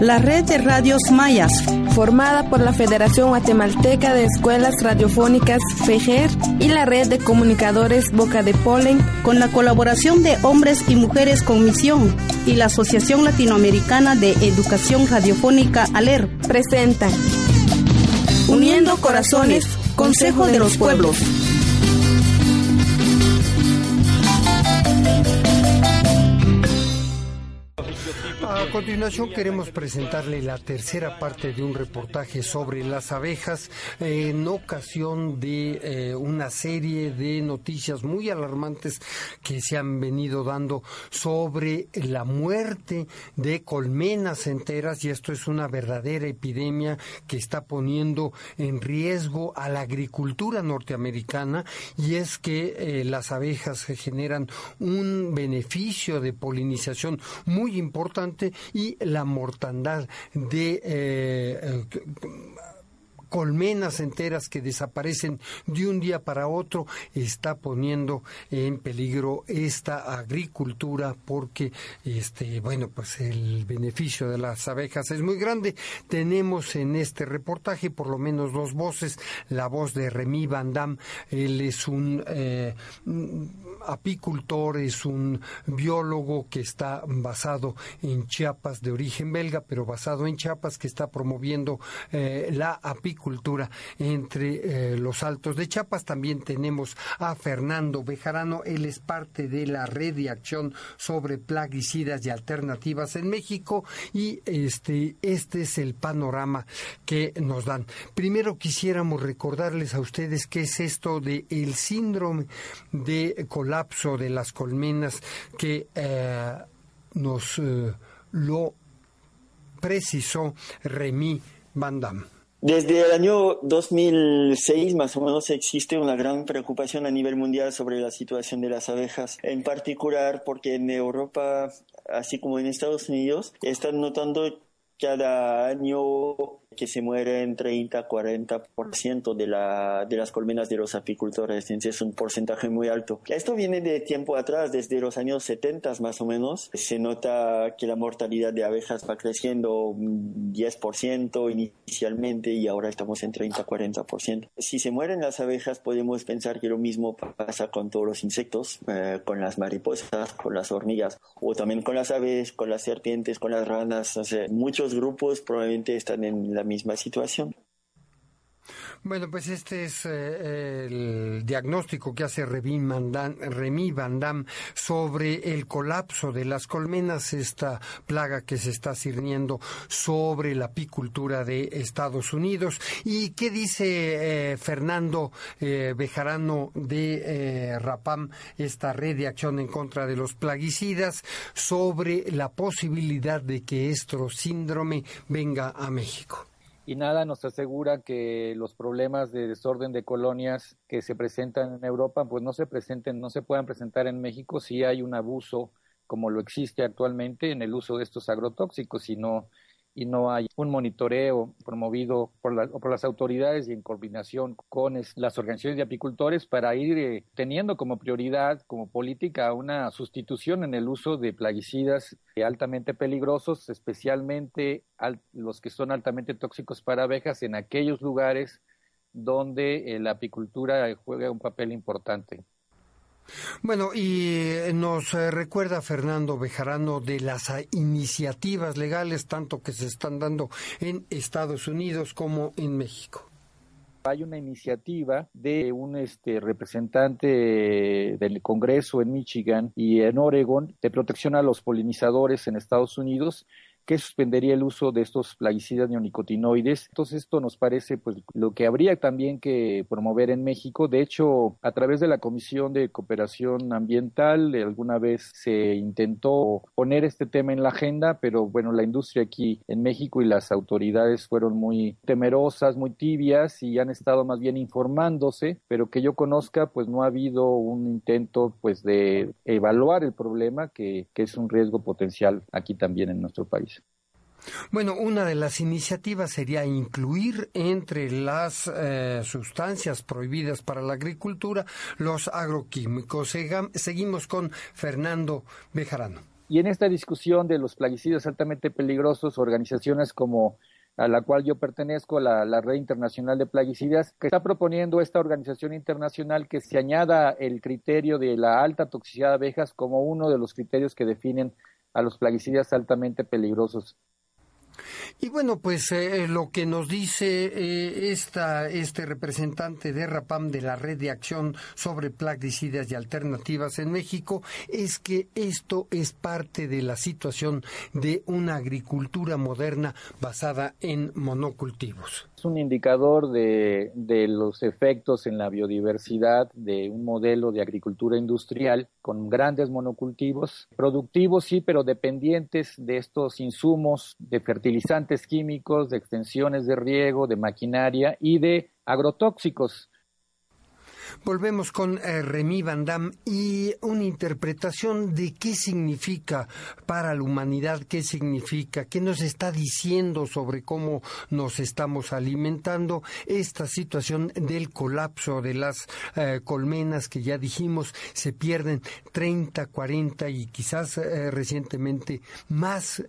La red de radios mayas, formada por la Federación Guatemalteca de Escuelas Radiofónicas FEGER y la red de comunicadores Boca de Polen, con la colaboración de hombres y mujeres con misión y la Asociación Latinoamericana de Educación Radiofónica ALER, presentan Uniendo Corazones, Consejo de los Pueblos. Continuación queremos presentarle la tercera parte de un reportaje sobre las abejas en ocasión de eh, una serie de noticias muy alarmantes que se han venido dando sobre la muerte de colmenas enteras y esto es una verdadera epidemia que está poniendo en riesgo a la agricultura norteamericana y es que eh, las abejas generan un beneficio de polinización muy importante y la mortandad de eh, colmenas enteras que desaparecen de un día para otro está poniendo en peligro esta agricultura porque este bueno pues el beneficio de las abejas es muy grande. Tenemos en este reportaje por lo menos dos voces. La voz de Remy Van Damme él es un eh, apicultor es un biólogo que está basado en Chiapas de origen belga pero basado en Chiapas que está promoviendo eh, la apicultura cultura entre eh, los altos de Chiapas. También tenemos a Fernando Bejarano, él es parte de la red de acción sobre plaguicidas y alternativas en México y este, este es el panorama que nos dan. Primero quisiéramos recordarles a ustedes qué es esto de el síndrome de colapso de las colmenas que eh, nos eh, lo precisó Remy Van Damme. Desde el año 2006 más o menos existe una gran preocupación a nivel mundial sobre la situación de las abejas, en particular porque en Europa, así como en Estados Unidos, están notando cada año que se mueren 30-40% de, la, de las colmenas de los apicultores, entonces es un porcentaje muy alto. Esto viene de tiempo atrás, desde los años 70 más o menos. Se nota que la mortalidad de abejas va creciendo 10% inicialmente y ahora estamos en 30-40%. Si se mueren las abejas, podemos pensar que lo mismo pasa con todos los insectos, eh, con las mariposas, con las hormigas, o también con las aves, con las serpientes, con las ranas. muchos grupos probablemente están en la misma situación. Bueno, pues este es eh, el diagnóstico que hace Remy Van, Damme sobre el colapso de las colmenas, esta plaga que se está cirniendo sobre la apicultura de Estados Unidos. ¿Y qué dice eh, Fernando eh, Bejarano de Rapam, esta red de acción en contra de los plaguicidas, sobre la posibilidad de que este síndrome venga a México? Y nada nos asegura que los problemas de desorden de colonias que se presentan en Europa pues no se presenten, no se puedan presentar en México si hay un abuso como lo existe actualmente en el uso de estos agrotóxicos, sino y no hay un monitoreo promovido por, por las autoridades y en coordinación con las organizaciones de apicultores para ir eh, teniendo como prioridad, como política, una sustitución en el uso de plaguicidas altamente peligrosos, especialmente los que son altamente tóxicos para abejas en aquellos lugares donde eh, la apicultura juega un papel importante. Bueno, y eh, nos eh, recuerda Fernando Bejarano de las ah, iniciativas legales tanto que se están dando en Estados Unidos como en México. Hay una iniciativa de un este, representante del Congreso en Michigan y en Oregon de protección a los polinizadores en Estados Unidos que suspendería el uso de estos plaguicidas neonicotinoides. Entonces esto nos parece pues lo que habría también que promover en México. De hecho, a través de la Comisión de Cooperación Ambiental alguna vez se intentó poner este tema en la agenda, pero bueno, la industria aquí en México y las autoridades fueron muy temerosas, muy tibias y han estado más bien informándose, pero que yo conozca pues no ha habido un intento pues de evaluar el problema que, que es un riesgo potencial aquí también en nuestro país. Bueno, una de las iniciativas sería incluir entre las eh, sustancias prohibidas para la agricultura los agroquímicos. seguimos con Fernando Bejarano. Y en esta discusión de los plaguicidas altamente peligrosos, organizaciones como a la cual yo pertenezco, la, la, Red Internacional de Plaguicidas, que está proponiendo esta organización internacional que se añada el criterio de la alta toxicidad de abejas como uno de los criterios que definen a los plaguicidas altamente peligrosos. Y bueno, pues eh, lo que nos dice eh, esta, este representante de RAPAM de la Red de Acción sobre Plaguicidas y Alternativas en México es que esto es parte de la situación de una agricultura moderna basada en monocultivos. Es un indicador de, de los efectos en la biodiversidad de un modelo de agricultura industrial con grandes monocultivos, productivos sí, pero dependientes de estos insumos de fertilizantes químicos, de extensiones de riego, de maquinaria y de agrotóxicos Volvemos con eh, Remy Van Damme y una interpretación de qué significa para la humanidad, qué significa, qué nos está diciendo sobre cómo nos estamos alimentando esta situación del colapso de las eh, colmenas que ya dijimos se pierden 30, 40 y quizás eh, recientemente más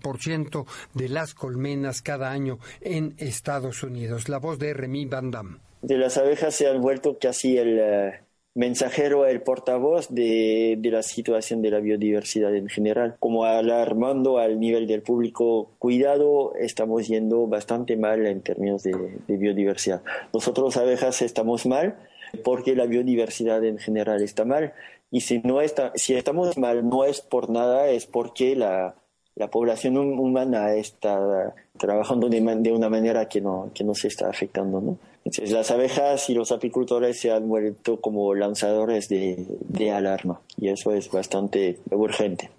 por ciento de las colmenas cada año en Estados Unidos. La voz de Remy Van Damme de las abejas se han vuelto casi el eh, mensajero, el portavoz de, de, la situación de la biodiversidad en general, como alarmando al nivel del público, cuidado, estamos yendo bastante mal en términos de, biodiversidad. Nosotros abejas estamos mal porque la biodiversidad en general está mal y si no está, si estamos mal no es por nada, es porque la, la población humana está trabajando de, de, una manera que no, que no se está afectando, ¿no? Entonces, las abejas y los apicultores se han vuelto como lanzadores de, de alarma y eso es bastante urgente.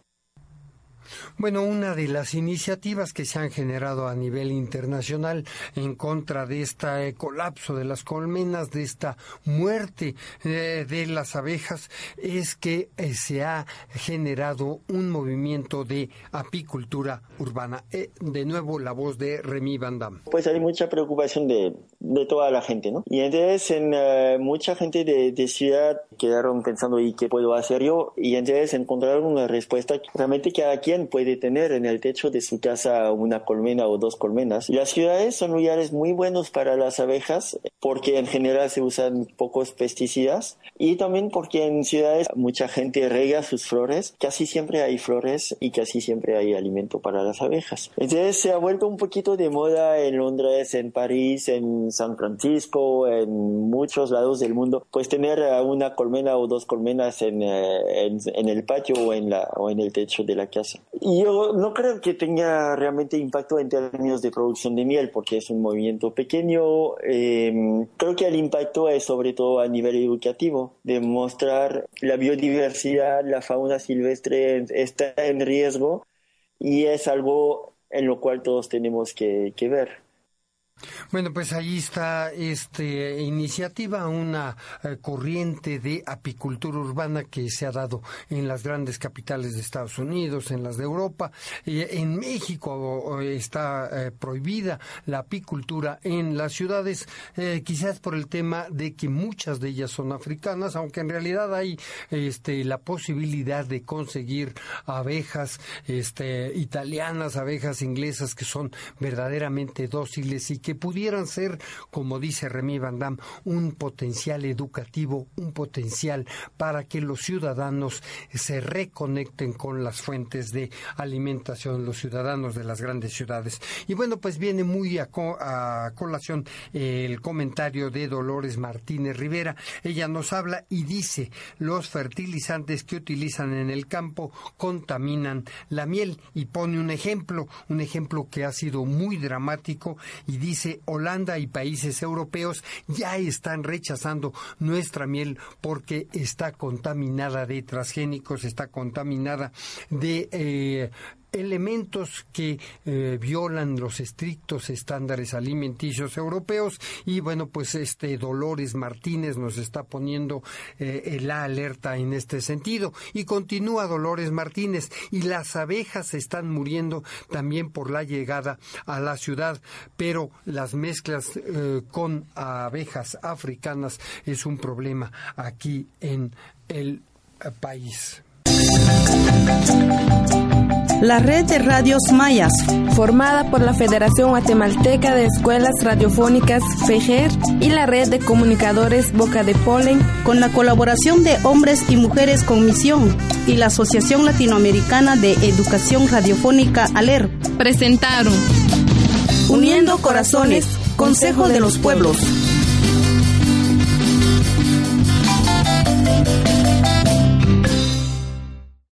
Bueno, una de las iniciativas que se han generado a nivel internacional en contra de este colapso de las colmenas, de esta muerte eh, de las abejas, es que eh, se ha generado un movimiento de apicultura urbana. Eh, de nuevo, la voz de Remy Van Damme. Pues hay mucha preocupación de, de toda la gente, ¿no? Y entonces en, mucha gente de, de, ciudad quedaron pensando, ¿y qué puedo hacer yo? Y entonces encontraron una respuesta realmente cada quien puede de tener en el techo de su casa una colmena o dos colmenas. Las ciudades son lugares muy buenos para las abejas porque en general se usan pocos pesticidas y también porque en ciudades mucha gente rega sus flores, casi siempre hay flores y casi siempre hay alimento para las abejas. Entonces se ha vuelto un poquito de moda en Londres, en París, en San Francisco, en muchos lados del mundo, pues tener una colmena o dos colmenas en, eh, en, en el patio o en, la, o en el techo de la casa. Yo no creo que tenga realmente impacto en términos de producción de miel, porque es un movimiento pequeño. Em, creo que el impacto es sobre todo a nivel educativo, demostrar la biodiversidad, la fauna silvestre está en riesgo y es algo en lo cual todos tenemos que, que ver. Bueno, pues ahí está esta iniciativa, una eh, corriente de apicultura urbana que se ha dado en las grandes capitales de Estados Unidos, en las de Europa. en México está eh, prohibida la apicultura en las ciudades, eh, quizás por el tema de que muchas de ellas son africanas, aunque en realidad hay este, la posibilidad de conseguir abejas este, italianas, abejas inglesas que son verdaderamente dóciles y que pudieran ser, como dice Remy Van Damme, un potencial educativo, un potencial para que los ciudadanos se reconecten con las fuentes de alimentación, los ciudadanos de las grandes ciudades. Y bueno, pues viene muy a, colación el comentario de Dolores Martínez Rivera. Ella nos habla y dice, los fertilizantes que utilizan en el campo contaminan la miel y pone un ejemplo, un ejemplo que ha sido muy dramático y dice dice Holanda y países europeos ya están rechazando nuestra miel porque está contaminada de transgénicos, está contaminada de eh, elementos que eh, violan los estrictos estándares alimenticios europeos. Y bueno pues este Dolores Martínez nos está poniendo eh, la alerta en este sentido. Y continúa Dolores Martínez. Y las abejas están muriendo también por la llegada a la ciudad. Pero las mezclas eh, con abejas africanas es un problema aquí en el país. La red de radios mayas, formada por la Federación Guatemalteca de Escuelas Radiofónicas FEJER y la red de comunicadores Boca de Polen, con la colaboración de hombres y mujeres con misión y la Asociación Latinoamericana de Educación Radiofónica ALER, presentaron Uniendo Corazones, Consejo de los Pueblos.